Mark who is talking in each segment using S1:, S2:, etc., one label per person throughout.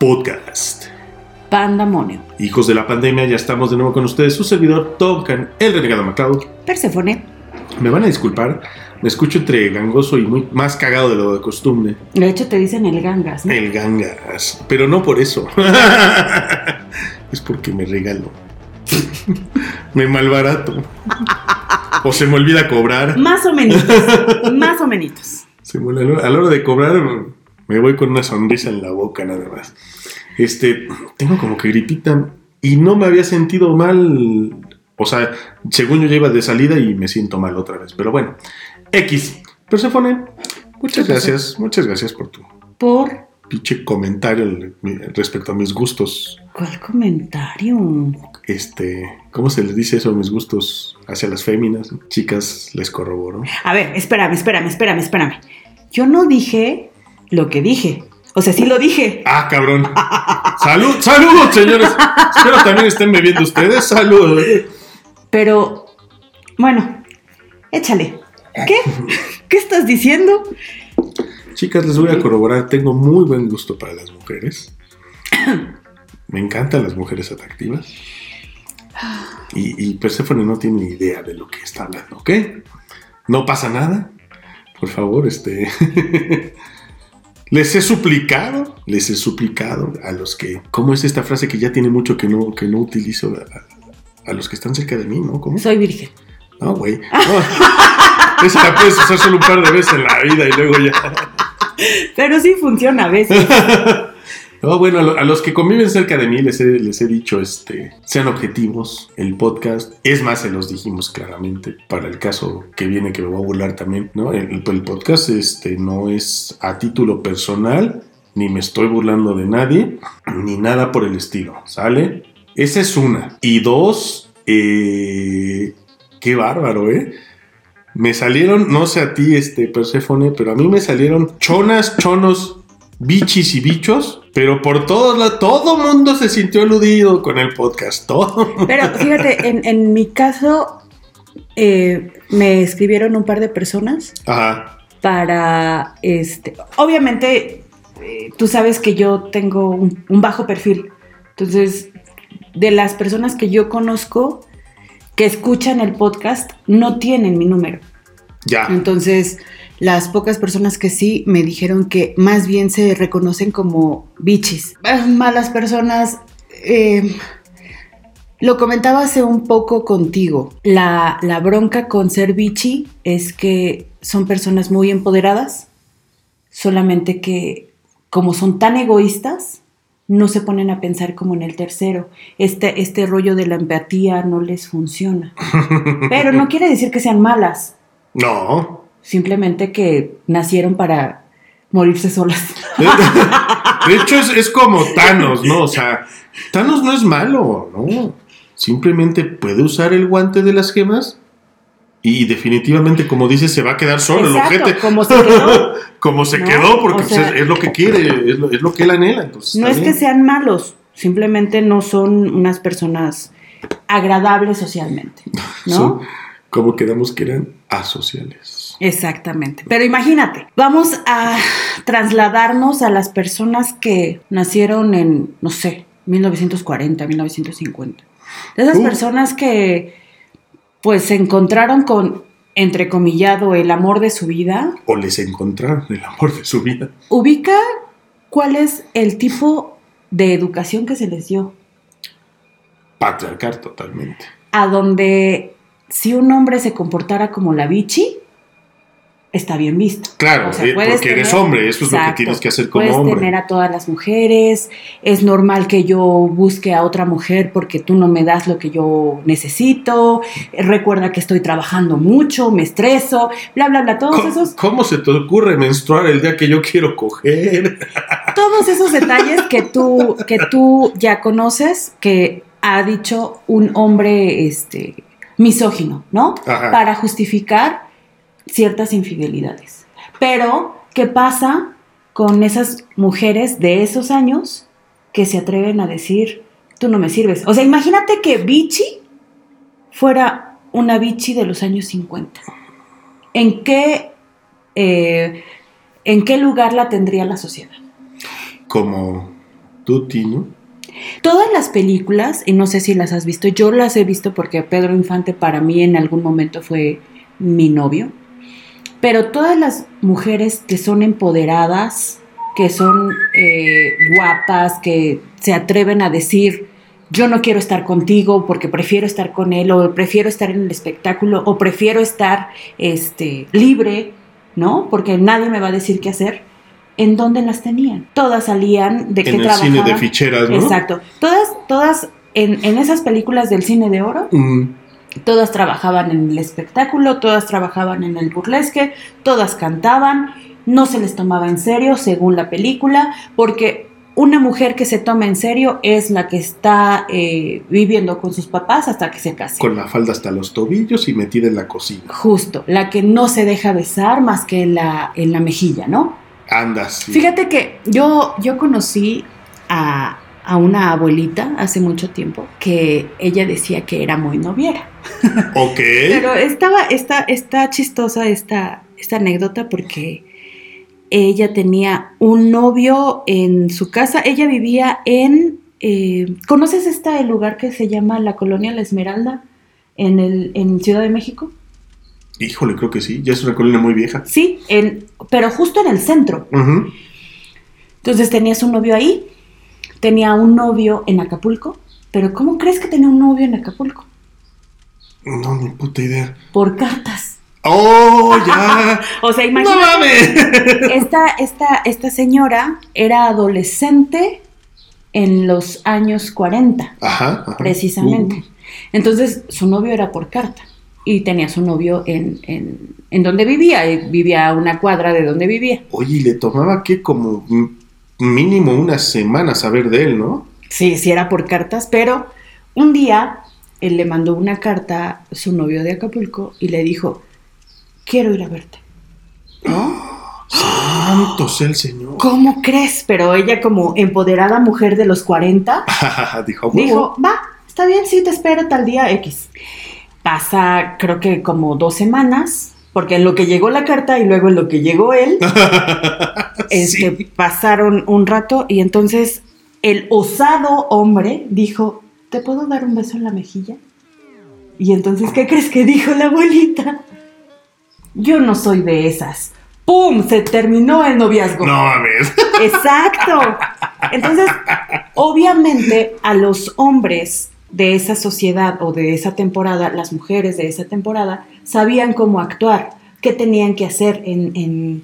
S1: Podcast.
S2: Pandamonio.
S1: Hijos de la pandemia, ya estamos de nuevo con ustedes. Su servidor, Tonkan, el renegado MacLeod.
S2: Perséfone.
S1: Me van a disculpar, me escucho entre gangoso y muy más cagado de lo de costumbre.
S2: De hecho, te dicen el gangas, ¿no?
S1: El gangas. Pero no por eso. es porque me regalo. me malbarato. o se me olvida cobrar.
S2: Más o menos. más o menos.
S1: A la hora de cobrar me voy con una sonrisa en la boca nada más. Este, tengo como que gripita y no me había sentido mal. O sea, según yo ya iba de salida y me siento mal otra vez. Pero bueno, X. Persephone, muchas gracias, muchas gracias por tu
S2: ¿Por
S1: pinche comentario respecto a mis gustos.
S2: cuál comentario?
S1: Este, ¿cómo se les dice eso a mis gustos hacia las féminas? Chicas, les corroboro.
S2: A ver, espérame, espérame, espérame, espérame. Yo no dije lo que dije. O sea, sí lo dije.
S1: Ah, cabrón. Salud, saludos, señores. Espero también estén bebiendo ustedes. Saludos.
S2: Pero, bueno, échale. ¿Qué? ¿Qué estás diciendo?
S1: Chicas, les voy a corroborar. Tengo muy buen gusto para las mujeres. Me encantan las mujeres atractivas. Y, y Perséfone no tiene ni idea de lo que está hablando, ¿ok? No pasa nada. Por favor, este. les he suplicado, les he suplicado a los que. ¿Cómo es esta frase que ya tiene mucho que no, que no utilizo? A, a los que están cerca de mí, ¿no? ¿Cómo?
S2: Soy virgen.
S1: No, güey. No. Esa la puedes usar solo un par de veces en la vida y luego ya.
S2: Pero sí funciona a veces.
S1: No, bueno, a, lo- a los que conviven cerca de mí les he, les he dicho, este, sean objetivos, el podcast, es más, se los dijimos claramente, para el caso que viene que me voy a burlar también, ¿no? El, podcast, este, no es a título personal, ni me estoy burlando de nadie, ni nada por el estilo, ¿sale? Esa es una. Y dos, eh, qué bárbaro, ¿eh? Me salieron, no sé a ti, este, Perséfone, pero a mí me salieron chonas, chonos, bichis y bichos, pero por todos lados, todo mundo se sintió aludido con el podcast, todo.
S2: Pero fíjate, en, en mi caso, eh, me escribieron un par de personas
S1: Ajá,
S2: para, este, obviamente, eh, tú sabes que yo tengo un, un bajo perfil. Entonces, de las personas que yo conozco que escuchan el podcast, no tienen mi número.
S1: ya.
S2: Entonces, las pocas personas que sí me dijeron que más bien se reconocen como bichis. Malas personas. eh, lo comentaba hace un poco contigo. La, la bronca con ser bichi es que son personas muy empoderadas, solamente que como son tan egoístas, no se ponen a pensar como en el tercero. Este, este rollo de la empatía no les funciona. Pero no quiere decir que sean malas
S1: No.
S2: Simplemente que nacieron para morirse solas.
S1: De hecho, es, es como Thanos, ¿no? O sea, Thanos no es malo, ¿no? Simplemente puede usar el guante de las gemas y definitivamente, como dices, se va a quedar solo
S2: Exacto,
S1: el ojete.
S2: como se quedó.
S1: Como se
S2: ¿no?
S1: quedó, porque
S2: O sea,
S1: pues, es, es lo que quiere, es lo, es lo que él anhela. Entonces,
S2: No es que sean malos, simplemente no son unas personas agradables socialmente, ¿no?
S1: Son como quedamos que eran asociales.
S2: Exactamente. Pero imagínate, vamos a trasladarnos a las personas que nacieron en, no sé, 1940, 1950. De esas
S1: Uh.
S2: personas que pues se encontraron con, entrecomillado, el amor de su vida.
S1: O les encontraron el amor de su vida.
S2: Ubica cuál es el tipo de educación que se les dio.
S1: Patriarcar totalmente.
S2: A donde si un hombre se comportara como la bichi, está bien visto.
S1: Claro,
S2: O sea,
S1: eh,
S2: puedes
S1: porque eres hombre, eso es lo que tienes que hacer como
S2: Puedes
S1: hombre.
S2: tener a todas las mujeres, es normal que yo busque a otra mujer porque tú no me das lo que yo necesito, eh, recuerda que estoy trabajando mucho, me estreso, bla, bla, bla, todos
S1: ¿Cómo,
S2: esos,
S1: cómo se te ocurre menstruar el día que yo quiero coger?
S2: todos esos detalles que tú, que tú ya conoces, que ha dicho un hombre este, misógino, ¿no?
S1: Ajá.
S2: Para justificar ciertas infidelidades. Pero, ¿qué pasa con esas mujeres de esos años que se atreven a decir, tú no me sirves? O sea, imagínate que Vichy fuera una Vichy de los años 50. ¿En qué, eh, ¿En qué lugar la tendría la sociedad?
S1: Como Tutti, ¿no?
S2: Todas las películas, y no sé si las has visto, yo las he visto porque Pedro Infante para mí en algún momento fue mi novio, pero todas las mujeres que son empoderadas, que son eh, guapas, que se atreven a decir, yo no quiero estar contigo porque prefiero estar con él, o prefiero estar en el espectáculo, o prefiero estar este, libre, ¿no? Porque nadie me va a decir qué hacer. ¿En dónde las tenían? Todas salían de que
S1: En el
S2: trabajaban.
S1: cine de ficheras, ¿no?
S2: Exacto. Todas, todas en, en esas películas del cine de oro,
S1: Mm,
S2: todas trabajaban en el espectáculo, todas trabajaban en el burlesque, todas cantaban, no se les tomaba en serio según la película, porque una mujer que se toma en serio es la que está eh, viviendo con sus papás hasta que se case.
S1: con la falda hasta los tobillos y metida en la cocina.
S2: Justo, la que no se deja besar más que en la, en la mejilla, ¿no?
S1: Andas. sí.
S2: Fíjate que yo, yo conocí a, a una abuelita hace mucho tiempo que ella decía que era muy noviera.
S1: Ok.
S2: Pero estaba, está, está chistosa esta, esta anécdota porque ella tenía un novio en su casa. Ella vivía en. eh, ¿Conoces este lugar que se llama la Colonia La Esmeralda en, el, en Ciudad de México?
S1: Híjole, creo que sí. Ya es una colina muy vieja.
S2: Sí, en, pero justo en el centro. Entonces tenía su novio ahí, tenía un novio en Acapulco. Pero ¿cómo crees que tenía un novio en Acapulco?
S1: No, ni puta idea.
S2: Por cartas.
S1: ¡Oh, ya!
S2: O sea,
S1: ¡No
S2: imagínate.
S1: mames!
S2: esta, esta, esta señora era adolescente en los años 40,
S1: Ajá. ajá.
S2: precisamente.
S1: Uh,
S2: Entonces, su novio era por carta. Y tenía su novio en, en, en donde vivía. y Vivía a una cuadra de donde vivía.
S1: oye, y le tomaba que como mínimo unas semanas saber de él, ¿no?
S2: Sí, sí era por cartas, pero un día él le mandó una carta a su novio de Acapulco y le dijo, quiero ir a verte. ¿No?
S1: Santo sea el Señor.
S2: ¿Cómo crees? Pero ella como empoderada mujer de los 40,
S1: Dijo,
S2: dijo, va, está bien, sí, te espero tal día X. Pasa, creo que como dos semanas, porque en lo que llegó la carta y luego en lo que llegó él, este,
S1: Sí.
S2: pasaron un rato y entonces el osado hombre dijo, ¿te puedo dar un beso en la mejilla? Y entonces, ¿qué crees que dijo la abuelita? Yo no soy de esas. ¡Pum! Se terminó el noviazgo.
S1: No mames.
S2: Exacto. Entonces, obviamente a los hombres de esa sociedad o de esa temporada, las mujeres de esa temporada, sabían cómo actuar, qué tenían que hacer en, en-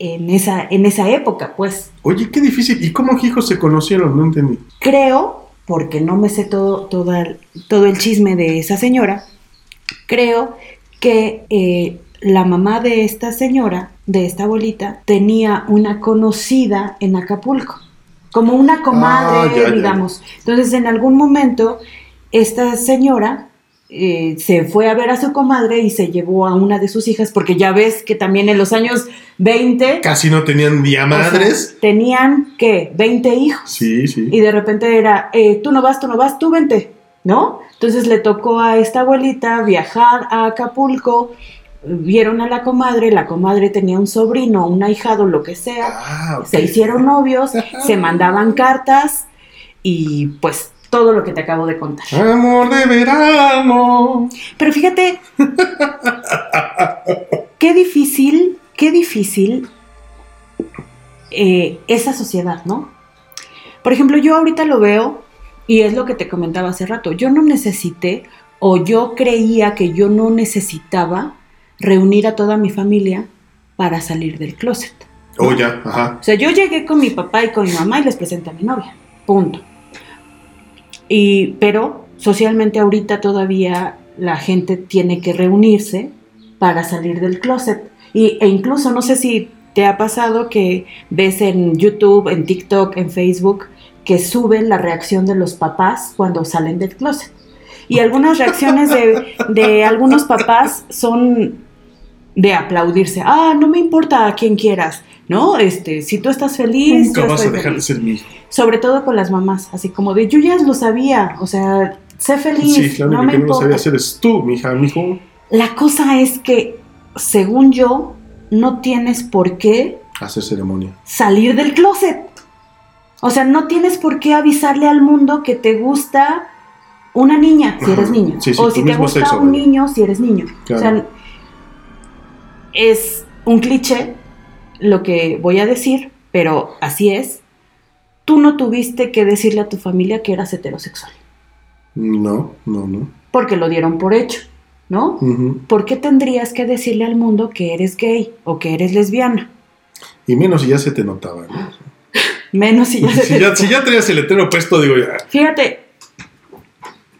S2: en esa, en esa época, pues.
S1: Oye, qué difícil. ¿Y cómo hijos se conocieron? No entendí.
S2: Creo, porque no me sé todo, toda- todo el chisme de esa señora, creo que eh, la mamá de esta señora, de esta abuelita, tenía una conocida en Acapulco, como una comadre,
S1: Ah, ya, ya.
S2: digamos. Entonces, en algún momento, esta señora eh, se fue a ver a su comadre y se llevó a una de sus hijas, porque ya ves que también en los años 20...
S1: Casi no tenían
S2: o sea,
S1: diamadres.
S2: tenían, ¿qué? 20 hijos.
S1: Sí, sí.
S2: Y de repente era, eh, tú no vas, tú no vas, tú vente, ¿no? Entonces le tocó a esta abuelita viajar a Acapulco, vieron a la comadre, la comadre tenía un sobrino, un ahijado, lo que sea,
S1: Ah,
S2: se hicieron novios, se mandaban cartas y pues todo lo que te acabo de contar.
S1: Amor de verano.
S2: Pero fíjate, qué difícil, qué difícil eh, esa sociedad, ¿no? Por ejemplo, yo ahorita lo veo y es lo que te comentaba hace rato. Yo no necesité o yo creía que yo no necesitaba reunir a toda mi familia para salir del closet.
S1: Oh, ya, ajá.
S2: O sea, yo llegué con mi papá y con mi mamá y les presenté a mi novia. Punto. Y, pero socialmente ahorita todavía la gente tiene que reunirse para salir del closet. Y, e incluso no sé si te ha pasado que ves en YouTube, en TikTok, en Facebook, que suben la reacción de los papás cuando salen del closet. Y algunas reacciones de, de algunos papás son de aplaudirse. Ah, no me importa a quien quieras, ¿no? Este, si tú estás feliz,
S1: Nunca
S2: yo
S1: vas a dejar de ser mi hijo.
S2: Sobre todo con las mamás, así como de yo ya lo sabía, o sea, sé feliz,
S1: Sí, la única
S2: no me
S1: que no lo sabía hacer es tú, mija, mijo.
S2: La cosa es que, según yo, no tienes por qué
S1: Hacer ceremonia.
S2: salir del closet. O sea, no tienes por qué avisarle al mundo que te gusta una niña si eres niño.
S1: Sí, sí,
S2: o si te gusta
S1: sexo,
S2: un niño si eres niño.
S1: Claro.
S2: O sea, es un cliché lo que voy a decir, pero así es. Tú no tuviste que decirle a tu familia que eras heterosexual,
S1: No, no, no.
S2: porque lo dieron por hecho, ¿no?
S1: Ujú.
S2: ¿Por qué tendrías que decirle al mundo que eres gay o que eres lesbiana?
S1: Y menos si ya se te notaba, ¿no?
S2: Menos si ya se
S1: si,
S2: te-
S1: ya, si ya traías el letrero puesto, digo ya.
S2: Fíjate,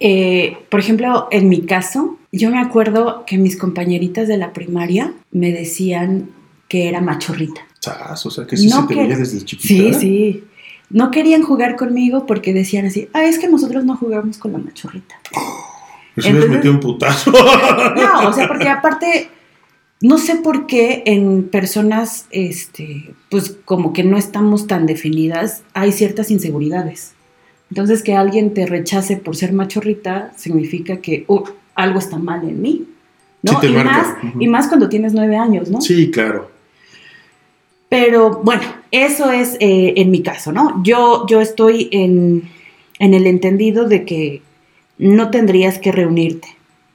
S2: eh, por ejemplo, en mi caso, yo me acuerdo que mis compañeritas de la primaria me decían que era machorrita.
S1: Chas, o sea, que sí
S2: No
S1: se te
S2: que-
S1: veía desde chiquita.
S2: Sí, sí. No querían jugar conmigo porque decían así, ah, es que nosotros no jugamos con la machorrita.
S1: Pues
S2: Entonces-
S1: metido un putazo.
S2: No, o sea, porque aparte, no sé por qué en personas, este, pues como que no estamos tan definidas, hay ciertas inseguridades. Entonces, que alguien te rechace por ser machorrita significa que uh, algo está mal en mí. ¿no?
S1: Sí
S2: y, más, y más cuando tienes nueve años, ¿no?
S1: sí, claro.
S2: Pero bueno, eso es eh, en mi caso, ¿no? Yo, yo estoy en, en el entendido de que no tendrías que reunirte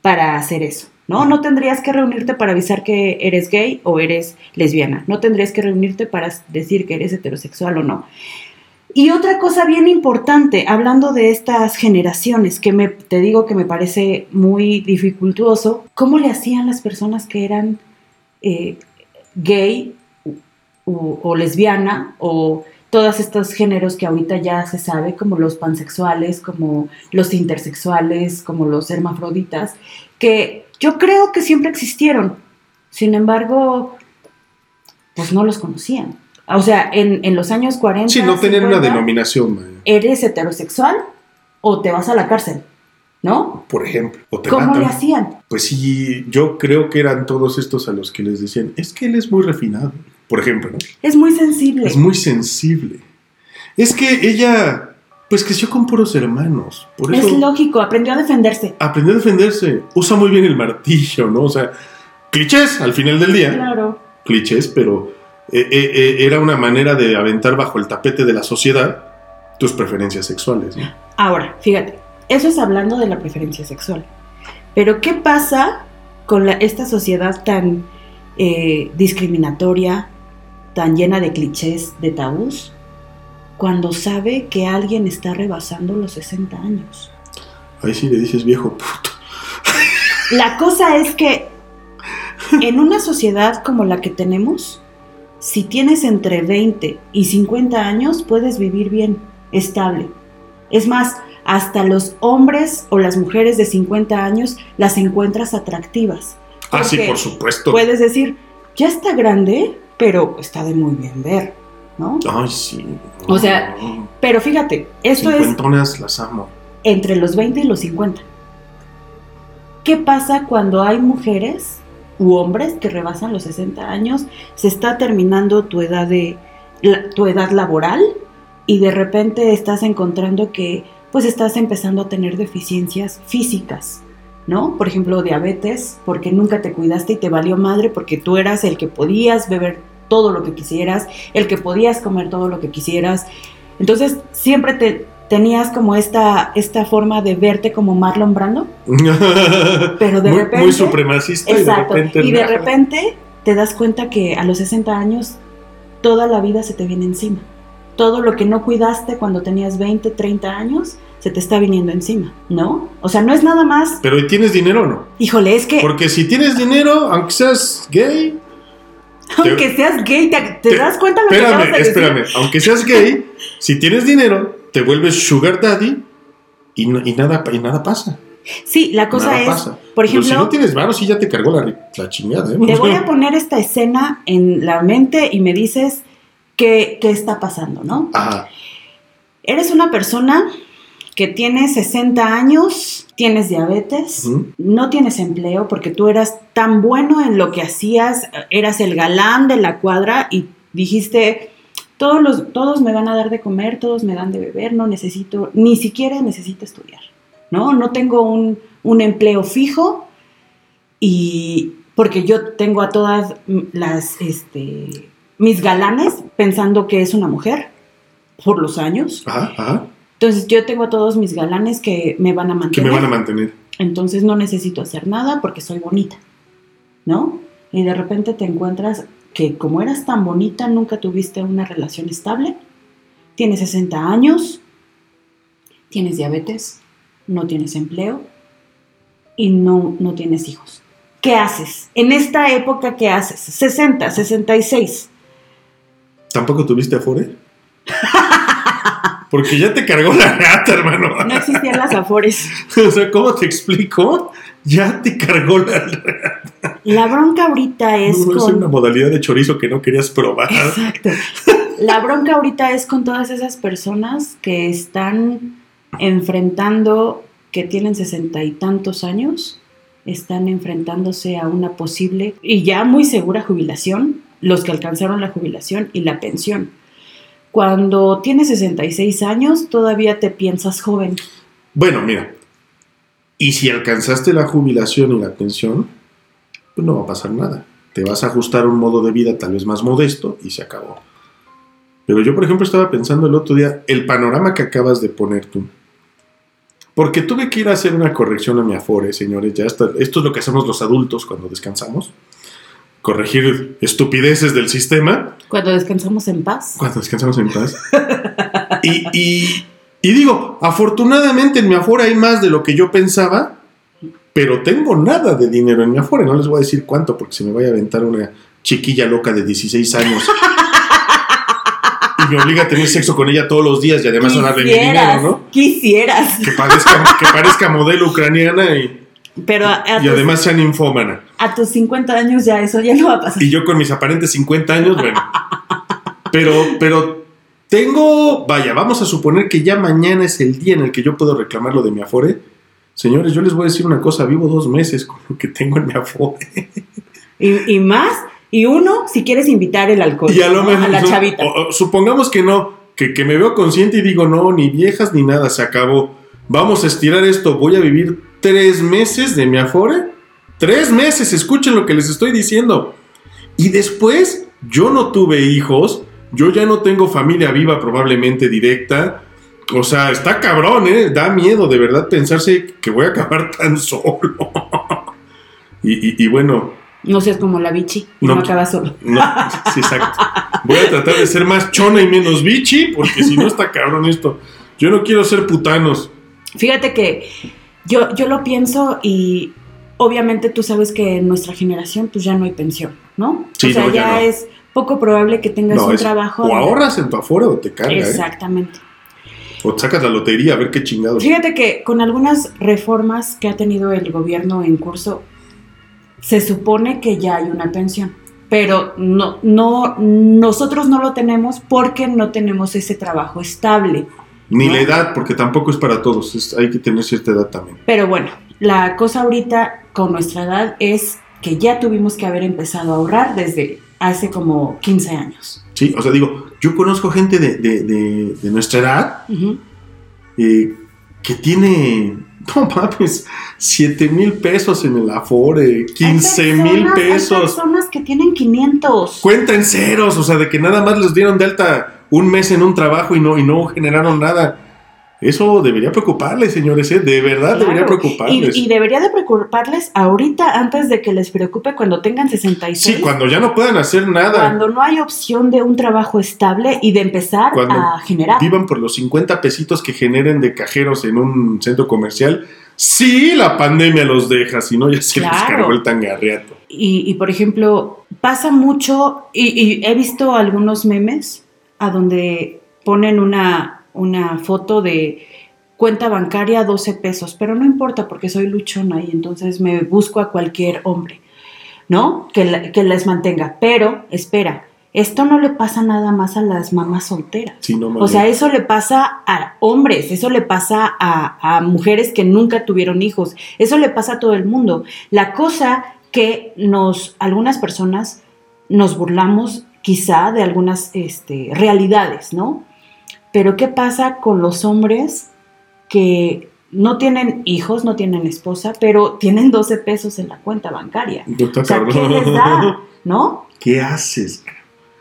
S2: para hacer eso, ¿no? No tendrías que reunirte para avisar que eres gay o eres lesbiana. No tendrías que reunirte para decir que eres heterosexual o no. Y otra cosa bien importante, hablando de estas generaciones, que me, te digo que me parece muy dificultuoso, ¿cómo le hacían las personas que eran eh, gay o, o lesbiana o todos estos géneros que ahorita ya se sabe, como los pansexuales, como los intersexuales, como los hermafroditas, que yo creo que siempre existieron. Sin embargo, pues no los conocían. O sea, en, en los años 40...
S1: Sí, no tenían una
S2: 50,
S1: denominación, vaya.
S2: ¿Eres heterosexual o te vas a la cárcel? ¿No?
S1: por ejemplo. O te
S2: ¿Cómo
S1: matan.
S2: le hacían?
S1: Pues sí, yo creo que eran todos estos a los que les decían, es que él es muy refinado. Por ejemplo, ¿no?
S2: Es muy sensible.
S1: Es muy sensible. Es que ella, pues creció con puros hermanos. Por
S2: Es lógico, aprendió a defenderse.
S1: aprendió a defenderse. Usa muy bien el martillo, ¿no? O sea, clichés al final del día.
S2: Claro.
S1: Clichés, pero eh, eh, eh, era una manera de aventar bajo el tapete de la sociedad tus preferencias sexuales. ¿no?
S2: Ahora, fíjate, eso es hablando de la preferencia sexual. Pero ¿qué pasa con la- esta sociedad tan eh, discriminatoria, tan llena de clichés, de tabús, cuando sabe que alguien está rebasando los 60 años?
S1: Ahí sí le dices viejo puto.
S2: La cosa es que en una sociedad como la que tenemos, si tienes entre 20 y 50 años, puedes vivir bien, estable. Es más, hasta los hombres o las mujeres de 50 años las encuentras atractivas.
S1: Ah, sí, por supuesto.
S2: Puedes decir, ya está grande, pero está de muy bien ver, ¿no?
S1: Ay, sí.
S2: O sea, Pero fíjate, esto es
S1: las amo.
S2: entre los 20 y los 50. ¿Qué pasa cuando hay mujeres u hombres que rebasan los 60 años? Se está terminando tu edad de tu edad laboral y de repente estás encontrando que pues estás empezando a tener deficiencias físicas, ¿no? Por ejemplo, diabetes, porque nunca te cuidaste y te valió madre porque tú eras el que podías beber todo lo que quisieras, el que podías comer todo lo que quisieras. Entonces, siempre te tenías como esta, esta forma de verte como Marlon Brando, pero de
S1: muy,
S2: repente...
S1: muy supremacista
S2: Exacto.
S1: y de repente.
S2: Y de repente te das cuenta que a los 60 años toda la vida se te viene encima. Todo lo que no cuidaste cuando tenías 20, 30 años se te está viniendo encima, ¿no? O sea, no es nada más,
S1: Pero ¿y ¿tienes dinero o no?
S2: híjole, es que
S1: Porque si tienes dinero, aunque seas gay.
S2: aunque seas gay, te, te
S1: te-
S2: das cuenta lo que acabas
S1: Espérame,
S2: de decir?
S1: espérame. Aunque seas gay, si tienes dinero, te vuelves sugar daddy y, no- y nada, y nada pasa.
S2: Sí, la cosa
S1: nada
S2: es,
S1: pasa.
S2: por
S1: Pero si
S2: ejemplo,
S1: no tienes varo, sí ya te cargó la, la chingada. ¿eh?
S2: te voy a poner esta escena en la mente y me dices qué, qué está pasando, ¿no?
S1: Ajá.
S2: Eres una persona que tiene 60 años, tienes diabetes, no tienes empleo porque tú eras tan bueno en lo que hacías, eras el galán de la cuadra y dijiste, todos, los, todos me van a dar de comer, todos me dan de beber, no necesito, ni siquiera necesito estudiar, ¿no? No tengo un, un empleo fijo y porque yo tengo a todas las, este, mis galanes pensando que es una mujer por los años.
S1: Ajá, ajá.
S2: Entonces yo tengo a todos mis galanes que me van a
S1: Que
S2: mantener.
S1: me van a mantener.
S2: Entonces no necesito hacer nada porque soy bonita, ¿no? Y de repente te encuentras que como eras tan bonita, nunca tuviste una relación estable, tienes 60 años, tienes diabetes, no tienes empleo y no, no tienes hijos. ¿Qué haces? En esta época, ¿qué haces? 60, 66.
S1: ¿Tampoco tuviste Afore? Porque ya te cargó la gata, hermano.
S2: No existían las afores.
S1: O sea, ¿cómo te explico? Ya te cargó la.
S2: La bronca ahorita es
S1: No, es
S2: con...
S1: una modalidad de chorizo que no querías probar.
S2: Exacto. La bronca ahorita es con todas esas personas que están enfrentando, que tienen sesenta y tantos años, están enfrentándose a una posible y ya muy segura jubilación, los que alcanzaron la jubilación y la pensión. Cuando tienes 66 años, todavía te piensas joven.
S1: Bueno, mira. Y si alcanzaste la jubilación y la pensión, pues no va a pasar nada. Te vas a ajustar un modo de vida tal vez más modesto y se acabó. Pero yo, por ejemplo, estaba pensando el otro día, el panorama que acabas de poner tú. Porque tuve que ir a hacer una corrección a mi Afore, señores. Ya está, esto es lo que hacemos los adultos cuando descansamos. Corregir estupideces del sistema
S2: Cuando descansamos en paz.
S1: cuando descansamos en paz. y, y- y digo, afortunadamente en mi Afore hay más de lo que yo pensaba, pero tengo nada de dinero en mi Afore. No les voy a decir cuánto porque se me vaya a aventar una chiquilla loca de 16 años. y me obliga a tener sexo con ella todos los días y además a darle mi dinero, ¿no?
S2: Quisieras.
S1: Que parezca, que parezca modelo ucraniana y,
S2: Pero a, a
S1: y
S2: tus,
S1: además sea ninfómana.
S2: a tus 50 años ya eso ya no va a pasar.
S1: Y yo con mis aparentes 50 años, bueno. Pero, pero tengo, vaya, vamos a suponer que ya mañana es el día en el que yo puedo reclamar lo de mi Afore. Señores, yo les voy a decir una cosa, vivo dos meses con lo que tengo en mi Afore.
S2: Y, y más, y uno, si quieres invitar el alcohol
S1: Y a lo
S2: ¿no?
S1: mejor,
S2: a la chavita.
S1: o- o supongamos que no, que, que me veo consciente y digo, no, ni viejas ni nada, se acabó. Vamos a estirar esto, voy a vivir tres meses de mi Afore. Tres meses, escuchen lo que les estoy diciendo. Y después, yo no tuve hijos, yo ya no tengo familia viva probablemente directa. O sea, está cabrón, ¿eh? Da miedo de verdad pensarse que voy a acabar tan solo. y, y- y bueno,
S2: No seas como la bichi
S1: No.
S2: no, acabas solo.
S1: no, sí, exacto. Voy a tratar de ser más chona y menos bichi, porque si no está cabrón esto. Yo no quiero ser putanos.
S2: Fíjate que yo, yo lo pienso y obviamente tú sabes que en nuestra generación pues ya no hay pensión, ¿no?
S1: Sí,
S2: o sea,
S1: no, ya
S2: ya,
S1: no.
S2: es poco probable que tengas
S1: No,
S2: un
S1: es-
S2: trabajo.
S1: o ahorras en tu afora o te carga, ¿eh?
S2: Exactamente.
S1: O te sacas la lotería a ver qué chingados.
S2: Fíjate que con algunas reformas que ha tenido el gobierno en curso, se supone que ya hay una pensión, pero no, no, nosotros no lo tenemos porque no tenemos ese trabajo estable.
S1: Ni
S2: ¿no?
S1: la edad, porque tampoco es para todos. es- hay que tener cierta edad también.
S2: Pero bueno, la cosa ahorita con nuestra edad es que ya tuvimos que haber empezado a ahorrar desde hace como 15 años.
S1: Sí, o sea, digo, yo conozco gente de, de- de- de nuestra edad eh, que tiene, no mames, 7 mil pesos en el Afore, 15
S2: Hay
S1: mil
S2: personas- Hay
S1: pesos.
S2: personas que tienen 500.
S1: Cuenta en ceros, o sea, de que nada más les dieron de alta un mes en un trabajo y no, y no generaron nada. Eso debería preocuparles, señores, ¿eh? De verdad
S2: Claro.
S1: debería preocuparles.
S2: y debería de preocuparles ahorita antes de que les preocupe cuando tengan 66.
S1: sí, cuando ya no puedan hacer nada,
S2: cuando no hay opción de un trabajo estable y de empezar
S1: Cuando
S2: a generar.
S1: vivan por los 50 pesitos que generen de cajeros en un centro comercial. Sí, la pandemia los deja, si no ya se les
S2: Claro.
S1: cargó el tangarriato.
S2: Y, y, por ejemplo, pasa mucho, y, y he visto algunos memes a donde ponen una, una foto de cuenta bancaria 12 pesos, pero no importa porque soy luchona y entonces me busco a cualquier hombre, ¿no? Que, la- que les mantenga. Pero, espera, esto no le pasa nada más a las mamás solteras.
S1: Sí, no
S2: O sea, eso le pasa a hombres, eso le pasa a, a mujeres que nunca tuvieron hijos, eso le pasa a todo el mundo. La cosa que nos, algunas personas nos burlamos quizá de algunas este, realidades, ¿no? Pero ¿qué pasa con los hombres que no tienen hijos, no tienen esposa, pero tienen 12 pesos en la cuenta bancaria? O sea, ¿qué les da? ¿No?
S1: ¿Qué haces?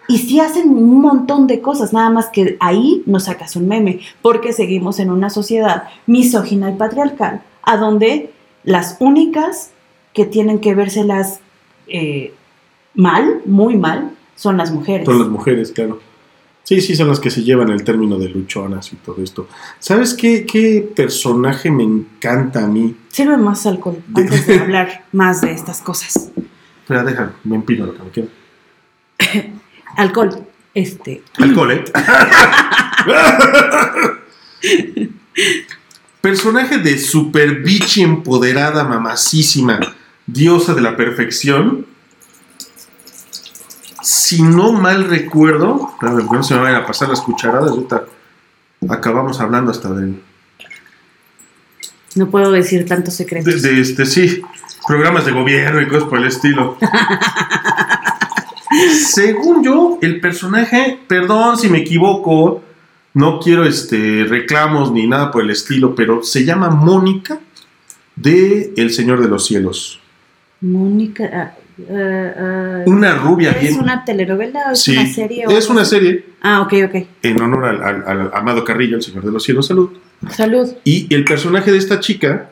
S2: Y sí hacen un montón de cosas, nada más que ahí nos sacas un meme, porque seguimos en una sociedad misógina y patriarcal, a donde las únicas que tienen que vérselas eh, mal, muy mal, son las mujeres.
S1: Son las mujeres, claro. Sí, sí, son las que se llevan el término de luchonas y todo esto. ¿Sabes qué, qué personaje me encanta a mí?
S2: Sirve más alcohol
S1: De-
S2: antes de hablar más de estas cosas.
S1: Espera, déjame, me empino lo que me queda.
S2: Alcohol, este,
S1: Alcohol, ¿eh? Personaje de super bichi empoderada, mamacísima, diosa de la perfección. Si no mal recuerdo, ver, no se me vayan a pasar las cucharadas, ahorita acabamos hablando hasta de,
S2: no puedo decir tantos
S1: de,
S2: secretos.
S1: de, este, sí, programas de gobierno y cosas por el estilo. Según yo, el personaje, perdón si me equivoco, no quiero este reclamos ni nada por el estilo, pero se llama Mónica de El Señor de los Cielos.
S2: Mónica, ah, ah, ah,
S1: Una rubia
S2: ¿es
S1: bien.
S2: una telenovela o es
S1: sí,
S2: una serie? o
S1: es una serie
S2: Ah, ok, ok.
S1: en honor al, al- al amado Carrillo, el Señor de los Cielos, salud.
S2: Salud.
S1: Y el personaje de esta chica,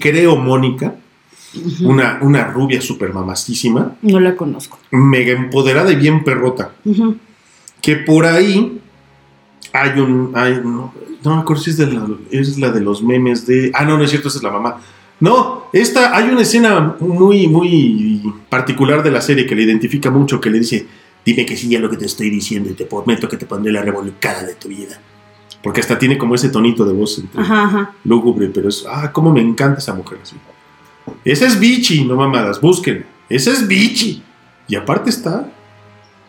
S1: creo Mónica, una, una rubia super mamacísima,
S2: No la conozco.
S1: mega empoderada y bien perrota. Que por ahí hay un. Hay, no, no me acuerdo si es, de la, es la de los memes de. Ah, no, no es cierto, esa es la mamá. No, esta, hay una escena muy, muy particular de la serie que le identifica mucho, que le dice, dime que sí a lo que te estoy diciendo y te prometo que te pondré la revolcada de tu vida. Porque hasta tiene como ese tonito de voz entre
S2: Ajá, ajá.
S1: lúgubre, pero es, ah, cómo me encanta esa mujer así. Esa es Bichi, no mamadas, busquen. Esa es Bichi. Y aparte está...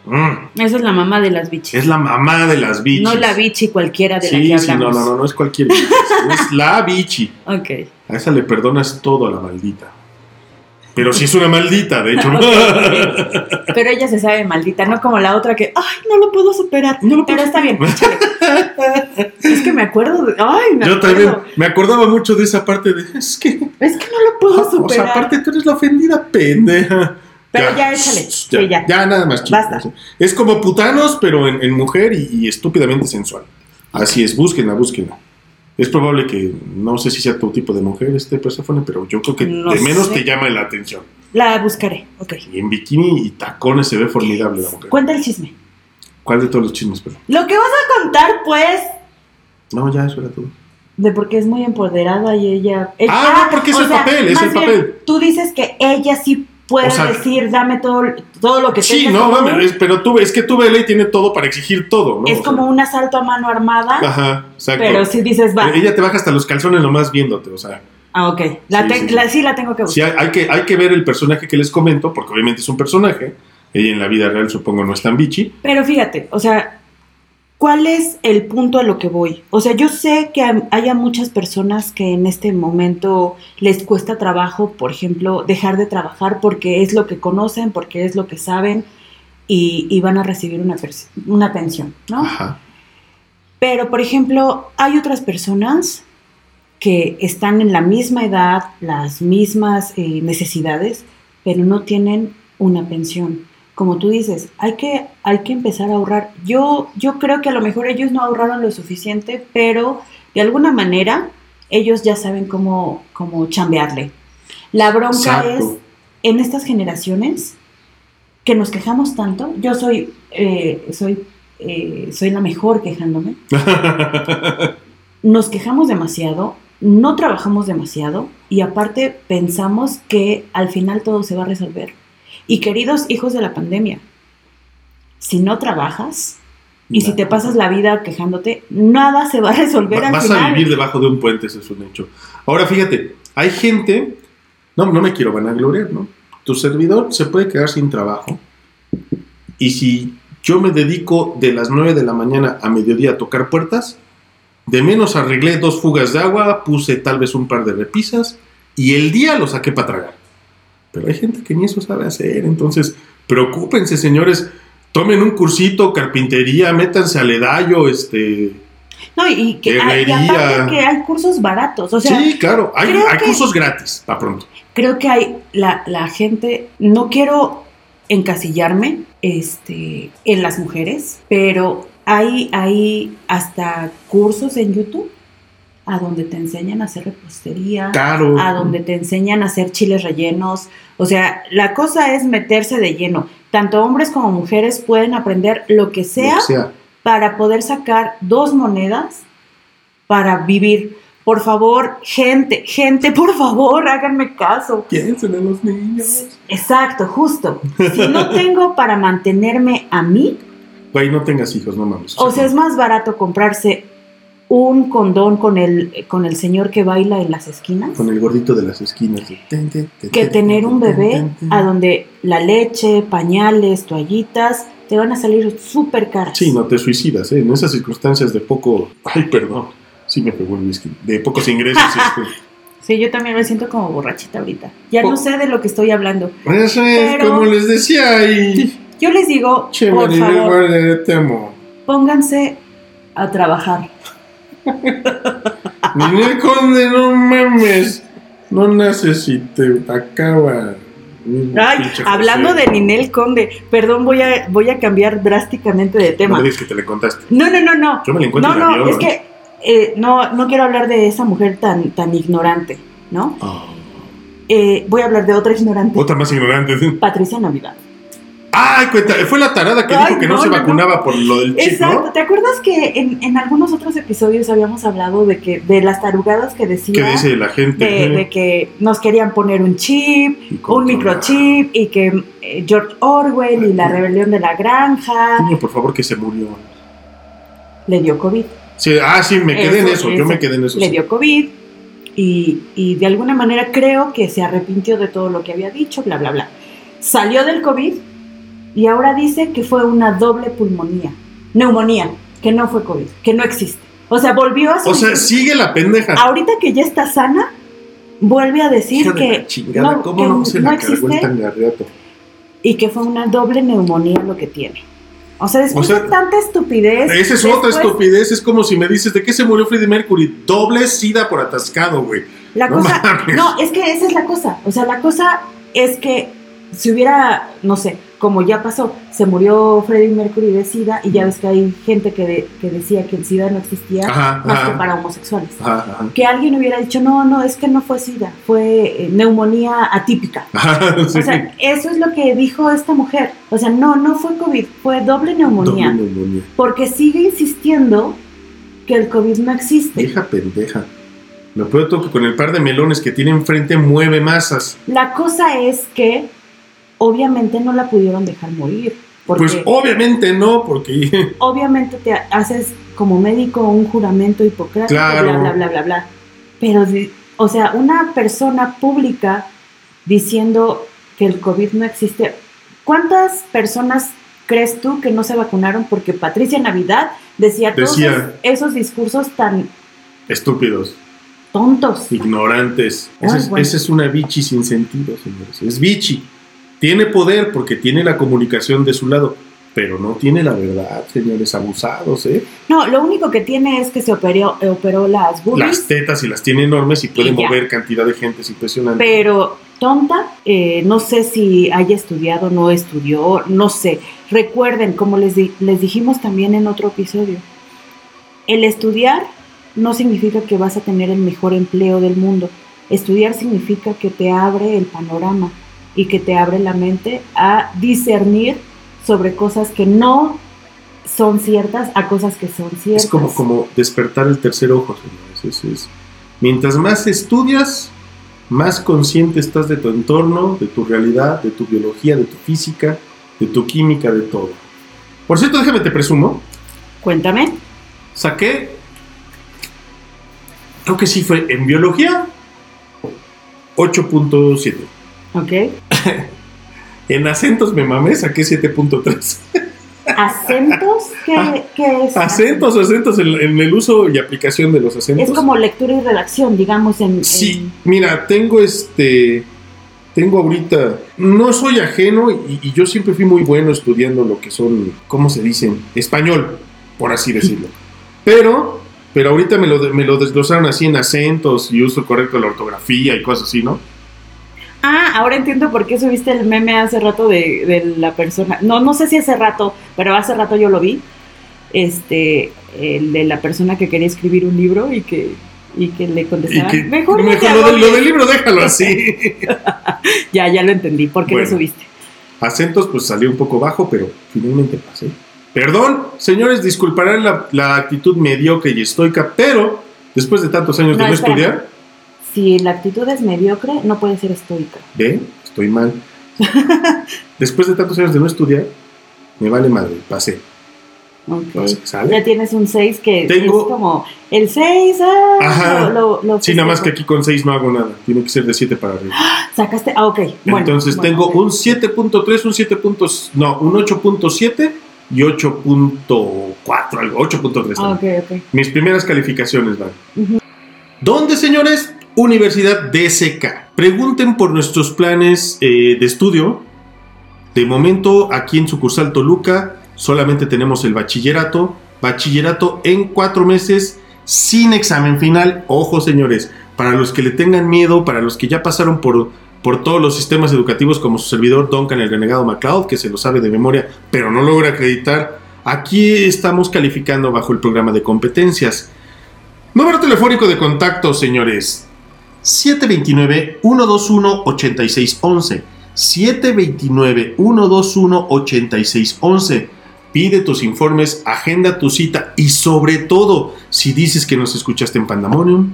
S1: mm,
S2: Esa es la mamá de las bichis.
S1: es la mamá de las bichis.
S2: No la bichi cualquiera de la
S1: Sí,
S2: que
S1: sí, no, no, no, no es cualquier bichi. es la bichi.
S2: Ok.
S1: A esa le perdonas todo a la maldita. Pero sí es una maldita, de hecho.
S2: Pero ella se sabe maldita, no como la otra que, ay, no lo puedo superar.
S1: No lo
S2: Pero está bien. Es que me acuerdo de, ay, me
S1: Yo
S2: acuerdo.
S1: también me acordaba mucho de esa parte de. Es que.
S2: Es que no lo puedo
S1: O sea,
S2: superar.
S1: aparte tú eres la ofendida, pendeja.
S2: Pero ya, échale.
S1: Ya,
S2: Sí, ya.
S1: ya, nada más, chicos.
S2: Basta.
S1: Es como putanos, pero en, en mujer y, y estúpidamente sensual. Así es, búsquenla, búsquenla. Es probable que no sé si sea tu tipo de mujer este Persephone, pero yo creo que
S2: No
S1: de menos
S2: sé.
S1: te llama la atención.
S2: La buscaré, ok.
S1: Y en bikini y tacones se ve formidable la mujer.
S2: Cuenta el chisme.
S1: ¿Cuál de todos los chismes, pero?
S2: Lo que vas a contar, pues,
S1: No, ya, eso era todo.
S2: de porque es muy empoderada y ella...
S1: Ah, no, porque es el papel, es el
S2: bien,
S1: papel.
S2: Tú dices que ella sí puede
S1: O sea,
S2: decir, dame todo, todo lo que
S1: Sí,
S2: tengas
S1: no, mames,
S2: un-
S1: es- pero tú, es que tu ley tiene todo para exigir todo, ¿no?
S2: Es
S1: O
S2: como
S1: sea,
S2: un asalto a mano armada,
S1: Ajá, exacto.
S2: pero si dices, va.
S1: Ella te baja hasta los calzones nomás viéndote, o sea.
S2: Ah, ok. La
S1: Sí,
S2: te-
S1: sí, sí.
S2: la- sí la tengo que
S1: Sí,
S2: buscar.
S1: hay, hay que, hay que ver el personaje que les comento, porque obviamente es un personaje. Ella en la vida real supongo no es tan bichi.
S2: Pero fíjate, o sea, ¿cuál es el punto a lo que voy? O sea, yo sé que hay- haya muchas personas que en este momento les cuesta trabajo, por ejemplo, dejar de trabajar porque es lo que conocen, porque es lo que saben y, y van a recibir una, una pensión, ¿no?
S1: Ajá.
S2: Pero, por ejemplo, hay otras personas que están en la misma edad, las mismas eh, necesidades, pero no tienen una pensión. Como tú dices, hay que, hay que empezar a ahorrar. Yo, yo creo que a lo mejor ellos no ahorraron lo suficiente, pero de alguna manera ellos ya saben cómo, cómo chambearle. La bronca
S1: Exacto.
S2: es en estas generaciones que nos quejamos tanto. Yo soy, eh, soy, eh, soy la mejor quejándome nos quejamos demasiado, no trabajamos demasiado y aparte pensamos que al final todo se va a resolver. Y queridos hijos de la pandemia, si no trabajas y si te pasas la vida quejándote, nada se va a resolver
S1: Va-
S2: al
S1: Vas
S2: final.
S1: a vivir debajo de un puente, eso es un hecho. Ahora fíjate, hay gente, no, no me quiero vanagloriar, ¿no? Tu servidor se puede quedar sin trabajo y si yo me dedico de las 9 de la mañana a mediodía a tocar puertas, de menos arreglé dos fugas de agua, puse tal vez un par de repisas y el día lo saqué para tragar. Pero hay gente que ni eso sabe hacer, entonces preocúpense, señores. Tomen un cursito, carpintería, métanse al edallo, este,
S2: No, y, que, y
S1: Herrería.
S2: aparte que hay cursos baratos. O sea,
S1: sí, claro, hay, hay
S2: que-
S1: cursos gratis, para pronto.
S2: creo que hay la, la gente, no quiero encasillarme este, en las mujeres, pero hay, hay hasta cursos en YouTube a donde te enseñan a hacer repostería,
S1: Claro.
S2: a donde te enseñan a hacer chiles rellenos. O sea, la cosa es meterse de lleno. Tanto hombres como mujeres pueden aprender lo que sea
S1: Lo que sea.
S2: para poder sacar dos monedas para vivir. Por favor, gente, gente, por favor, háganme caso.
S1: Piensen en los niños.
S2: Exacto, justo. Si no tengo para mantenerme a mí,
S1: Güey, no tengas hijos, no mames.
S2: o sea, es más barato comprarse un condón con el, con el señor que baila en las esquinas
S1: Con el gordito de las esquinas.
S2: que
S1: ten,
S2: tener
S1: ten,
S2: un bebé a donde la leche, pañales, toallitas te van a salir súper caras.
S1: Sí, no te suicidas, ¿eh? En esas circunstancias de poco. Ay, perdón. Sí me pegó el whisky. De pocos ingresos. este.
S2: Sí, yo también me siento como borrachita ahorita. Ya
S1: Po-
S2: no sé de lo que estoy hablando.
S1: Eso es
S2: Pero-
S1: como les decía y.
S2: Yo les digo,
S1: Che,
S2: por favor,
S1: te amo.
S2: pónganse a trabajar.
S1: Ninel Conde, no mames. No naces y te acaba.
S2: Ay, hablando de Ninel Conde, perdón, voy a, voy a cambiar drásticamente de
S1: No
S2: tema.
S1: me digas que te le contaste.
S2: No, no, no, no.
S1: Yo me la encuentro
S2: No, no, es que eh, no, no quiero hablar de esa mujer tan, tan ignorante, ¿no?
S1: Ah,
S2: Eh, voy a hablar de otra ignorante,
S1: otra más ignorante.
S2: Patricia Navidad.
S1: Ay, cuenta, fue la tarada que
S2: Ay,
S1: dijo que no,
S2: no,
S1: se
S2: no,
S1: vacunaba por lo del chip,
S2: Exacto. ¿te acuerdas que en, en algunos otros episodios habíamos hablado de que de las tarugadas que decía
S1: Que dice la gente.
S2: de,
S1: ¿eh?
S2: de que nos querían poner un chip, un microchip y que eh, George Orwell y la rebelión de la granja
S1: Dime, por favor, que se murió.
S2: le dio COVID.
S1: Sí, ah, sí, me quedé en
S2: Eso,
S1: eso. Yo me quedé en eso.
S2: Le
S1: sí.
S2: dio COVID y, y de alguna manera creo que se arrepintió de todo lo que había dicho, bla, bla, bla. Salió del COVID y ahora dice que fue una doble pulmonía, neumonía, que no fue COVID, que no existe. O sea, volvió a su...
S1: O sea, sigue la pendeja.
S2: ahorita que ya está sana, vuelve a decir que
S1: la chingada,
S2: no,
S1: ¿cómo
S2: que
S1: no se la
S2: no
S1: el
S2: existe
S1: tangarriato?
S2: y que fue una doble neumonía lo que tiene. O sea, después
S1: O sea,
S2: de tanta estupidez.
S1: Esa es otra estupidez. Es como si me dices, ¿de qué se murió Freddie Mercury? Doble sida por atascado, güey.
S2: La
S1: No
S2: cosa,
S1: mames.
S2: no, es que esa es la cosa. O sea, la cosa es que si hubiera, no sé, como ya pasó, se murió Freddie Mercury de SIDA y ya ves que hay gente que, de- que decía que el SIDA no existía
S1: Ajá,
S2: más
S1: ajá.
S2: que para homosexuales.
S1: Ajá.
S2: Que alguien hubiera dicho, no, no, es que no fue SIDA, fue eh, neumonía atípica.
S1: Sí.
S2: O sea, eso es lo que dijo esta mujer. O sea, no, no fue COVID, fue doble neumonía.
S1: Doble neumonía.
S2: Porque sigue insistiendo que el COVID no existe.
S1: Vieja pendeja. De todo que con el par de melones que tiene enfrente mueve masas.
S2: La cosa es que obviamente no la pudieron dejar morir. Porque
S1: Pues obviamente no, porque
S2: obviamente te haces como médico un juramento hipocrático,
S1: Claro.
S2: bla, bla, bla, bla, bla. Pero, o sea, una persona pública diciendo que el COVID no existe. ¿Cuántas personas crees tú que no se vacunaron porque Patricia Navidad decía todos
S1: Decía.
S2: esos, esos discursos tan
S1: estúpidos,
S2: tontos?
S1: ignorantes.
S2: Ay,
S1: Esa es,
S2: bueno.
S1: es una bichi sin sentido, señores. Es bichi. Tiene poder porque tiene la comunicación de su lado, pero no tiene la verdad, señores abusados, ¿eh?
S2: No, lo único que tiene es que se operó, operó las boobies.
S1: Las tetas y las tiene enormes y puede
S2: Y
S1: mover cantidad de gente, es impresionante.
S2: pero tonta, eh, no sé si haya estudiado, no estudió, no sé. Recuerden, como les, di- les dijimos también en otro episodio, el estudiar no significa que vas a tener el mejor empleo del mundo. Estudiar significa que te abre el panorama y que te abre la mente a discernir sobre cosas que no son ciertas a cosas que son ciertas.
S1: Es como, como despertar el tercer ojo, señores. Eso es. Mientras más estudias, más consciente estás de tu entorno, de tu realidad, de tu biología, de tu física, de tu química, de todo. Por cierto, déjame te presumo,
S2: Cuéntame.
S1: saqué, creo que sí fue en biología, 8.7.
S2: ¿Ok?
S1: En acentos me mamé, saqué 7.3.
S2: ¿Acentos? ¿Qué, qué es?
S1: Acentos, acentos, en, en el uso y aplicación de los acentos.
S2: Es como lectura y redacción, digamos, en...
S1: Sí, mira, tengo este. Tengo ahorita. No soy ajeno y, y yo siempre fui muy bueno estudiando lo que son. ¿Cómo se dicen? Español, por así decirlo. Pero. Pero ahorita me lo, me lo desglosaron así en acentos y uso correcto de la ortografía y cosas así, ¿no?
S2: Ah, ahora entiendo por qué subiste el meme hace rato de, de la persona. No, no sé si hace rato, pero hace rato yo lo vi. Este, el de la persona que quería escribir un libro y que, y que le
S1: Y
S2: contestaba.
S1: que-
S2: mejor, no
S1: mejor lo, del- lo
S2: agobies".
S1: del libro déjalo así.
S2: Ya, ya lo entendí. ¿Por qué
S1: Bueno.
S2: lo subiste?
S1: Acentos pues salió un poco bajo, pero finalmente pasé. Perdón, señores, disculparán la, la actitud mediocre y estoica, pero después de tantos años
S2: No,
S1: de no
S2: espérame.
S1: estudiar,
S2: Si la actitud es mediocre, no puede ser estoica.
S1: ¿Ve? Estoy mal. Después de tantos años de no estudiar, me vale madre, pasé.
S2: Ok.
S1: ¿sale?
S2: Ya tienes un 6 que
S1: Tengo-
S2: es como el 6, ah,
S1: Ajá.
S2: lo, lo- lo
S1: Sí, nada más que aquí con 6 no hago nada. Tiene que ser de 7 para arriba.
S2: Sacaste, ah, ok. Bueno,
S1: Entonces
S2: bueno,
S1: tengo
S2: ok.
S1: un 7.3, un 7. puntos- No, un 8.7 y 8.4, algo. 8.3.
S2: Ah, ok, ok.
S1: Mis primeras calificaciones van.
S2: Ujú.
S1: ¿Dónde, señores? Universidad DSK. Pregunten por nuestros planes eh, de estudio. De momento, aquí en sucursal Toluca, solamente tenemos el bachillerato. Bachillerato en cuatro meses, sin examen final. Ojo, señores, para los que le tengan miedo, para los que ya pasaron por, por todos los sistemas educativos, como su servidor Duncan, el renegado MacLeod, que se lo sabe de memoria, pero no logra acreditar, aquí estamos calificando bajo el programa de competencias. Número telefónico de contacto, señores. 729-121-8611. 729-121-8611. Pide tus informes, agenda tu cita y sobre todo, si dices que nos escuchaste en Pandemonium,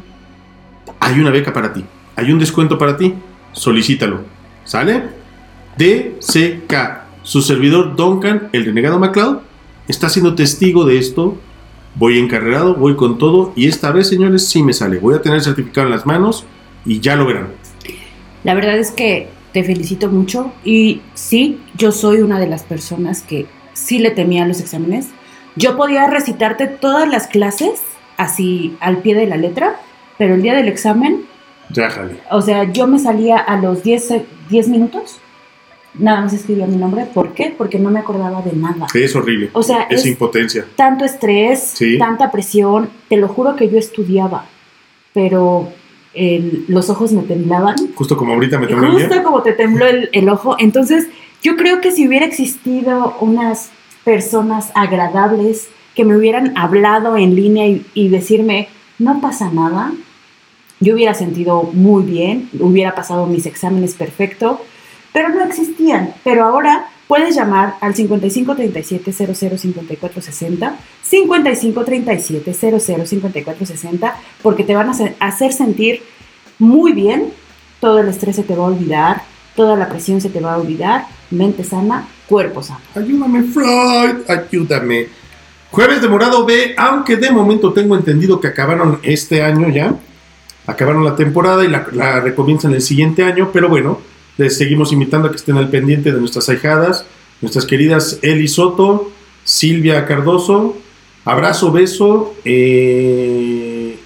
S1: hay una beca para ti, hay un descuento para ti, solicítalo. ¿Sale? DCK, su servidor Duncan, el renegado MacLeod, está siendo testigo de esto Voy encarregado, voy con todo y esta vez, señores, sí me sale. Voy a tener el certificado en las manos y ya lo verán.
S2: La verdad es que te felicito mucho y sí, yo soy una de las personas que sí le temía a los exámenes. Yo podía recitarte todas las clases así al pie de la letra, pero el día del examen,
S1: Ya,
S2: o sea, yo me salía a los 10, se- 10 minutos, nada más escribía mi nombre. ¿Por qué? Porque no me acordaba de nada.
S1: Es horrible.
S2: O sea,
S1: es
S2: es
S1: impotencia.
S2: tanto estrés,
S1: Sí.
S2: tanta presión, te lo juro que yo estudiaba, pero el- los ojos me temblaban
S1: Justo como ahorita me el día.
S2: Justo como te tembló el, el ojo. Entonces, yo creo que si hubiera existido unas personas agradables que me hubieran hablado en línea y, y decirme, no pasa nada, yo hubiera sentido muy bien, hubiera pasado mis exámenes perfecto, pero no existían. Pero ahora puedes llamar al 5537-005460, 5537-005460, porque te van a hacer- sentir muy bien, todo el estrés se te va a olvidar, toda la presión se te va a olvidar, mente sana, cuerpo sano.
S1: Ayúdame, Freud, ayúdame. Jueves de Morado B, aunque de momento tengo entendido que acabaron este año ya. Acabaron la temporada y la, la recomienzan el siguiente año, pero bueno, les seguimos invitando a que estén al pendiente de nuestras ahijadas, nuestras queridas Eli Soto, Silvia Cardoso. Abrazo, beso. eh,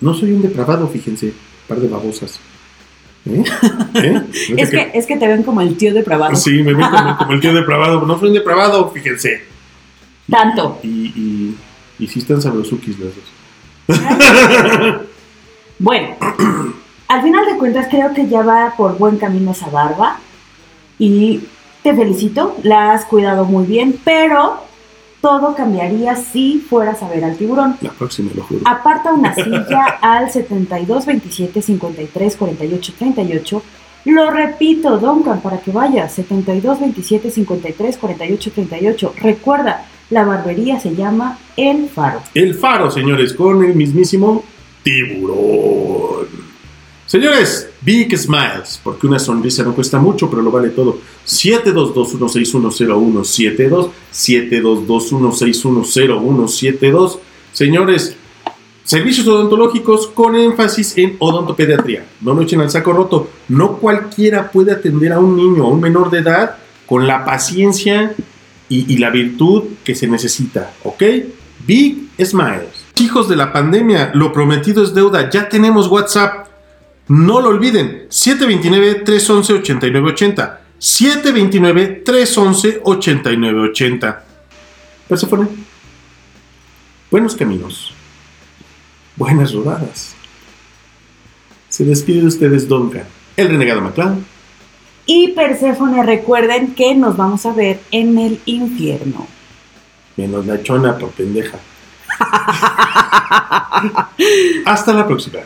S1: No soy un depravado, fíjense, par de babosas. ¿Eh? ¿Eh?
S2: Es que, es que te ven como el tío depravado.
S1: Sí, me ven como, como el tío depravado. No soy un depravado, fíjense.
S2: Tanto.
S1: Y, y, y sí están sabrosukis las dos.
S2: Bueno, al final de cuentas creo que ya va por buen camino esa barba y te felicito, la has cuidado muy bien, pero todo cambiaría si fueras a ver al tiburón.
S1: La próxima, lo juro.
S2: Aparta una silla al 72 27 53 48 38. Lo repito, Duncan, para que vayas. 72 27 53 48 38. Recuerda, la barbería se llama El Faro.
S1: El faro, señores, con el mismísimo tiburón. Señores, Big Smiles, porque una sonrisa no cuesta mucho, pero lo vale todo. 722-1610172, 722-1610172. Señores, servicios odontológicos con énfasis en odontopediatría. No lo echen al saco roto. No cualquiera puede atender a un niño, a un menor de edad, con la paciencia y, y la virtud que se necesita, ¿ok? Big Smiles. Hijos de la pandemia, lo prometido es deuda. Ya tenemos WhatsApp. No lo olviden. 729-311-8980. 729-311-8980. Persephone. Buenos caminos. Buenas rodadas. Se despide de ustedes Duncan, el renegado MacLeod
S2: Y Perséfone, recuerden que nos vamos a ver en el infierno.
S1: Menos la chona por pendeja. Hasta la próxima.